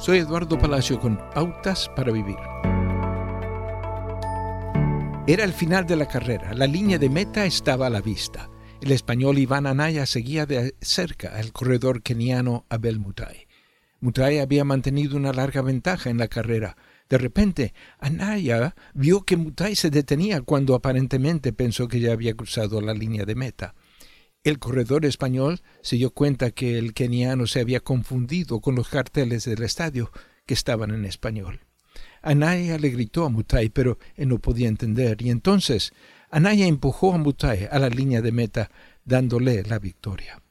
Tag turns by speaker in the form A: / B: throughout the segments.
A: Soy Eduardo Palacio con Pautas para Vivir. Era el final de la carrera, la línea de meta estaba a la vista. El español Iván Anaya seguía de cerca al corredor keniano Abel Mutai. Mutai había mantenido una larga ventaja en la carrera. De repente, Anaya vio que Mutai se detenía cuando aparentemente pensó que ya había cruzado la línea de meta. El corredor español se dio cuenta que el keniano se había confundido con los carteles del estadio que estaban en español. Anaya le gritó a Mutai, pero él no podía entender, y entonces Anaya empujó a Mutai a la línea de meta, dándole la victoria.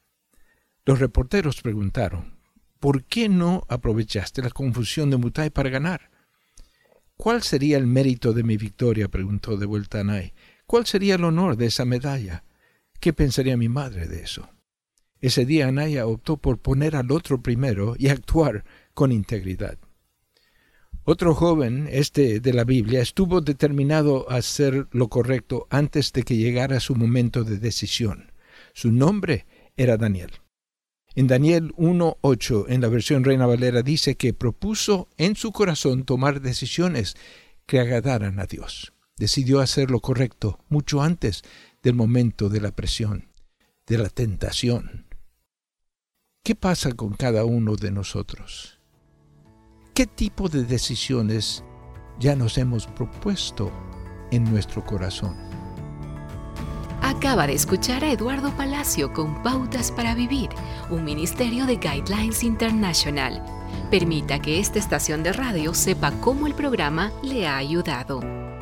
A: Los reporteros preguntaron, ¿por qué no aprovechaste la confusión de Mutai para ganar? ¿Cuál sería el mérito de mi victoria? preguntó de vuelta Anaya. ¿Cuál sería el honor de esa medalla? ¿Qué pensaría mi madre de eso? Ese día Anaya optó por poner al otro primero y actuar con integridad. Otro joven, este de la Biblia, estuvo determinado a hacer lo correcto antes de que llegara su momento de decisión. Su nombre era Daniel. En Daniel 1.8, en la versión Reina Valera, dice que propuso en su corazón tomar decisiones que agradaran a Dios. Decidió hacer lo correcto mucho antes del momento de la presión, de la tentación. ¿Qué pasa con cada uno de nosotros? ¿Qué tipo de decisiones ya nos hemos propuesto en nuestro corazón?
B: Acaba de escuchar a Eduardo Palacio con Pautas para Vivir, un ministerio de Guidelines International. Permita que esta estación de radio sepa cómo el programa le ha ayudado.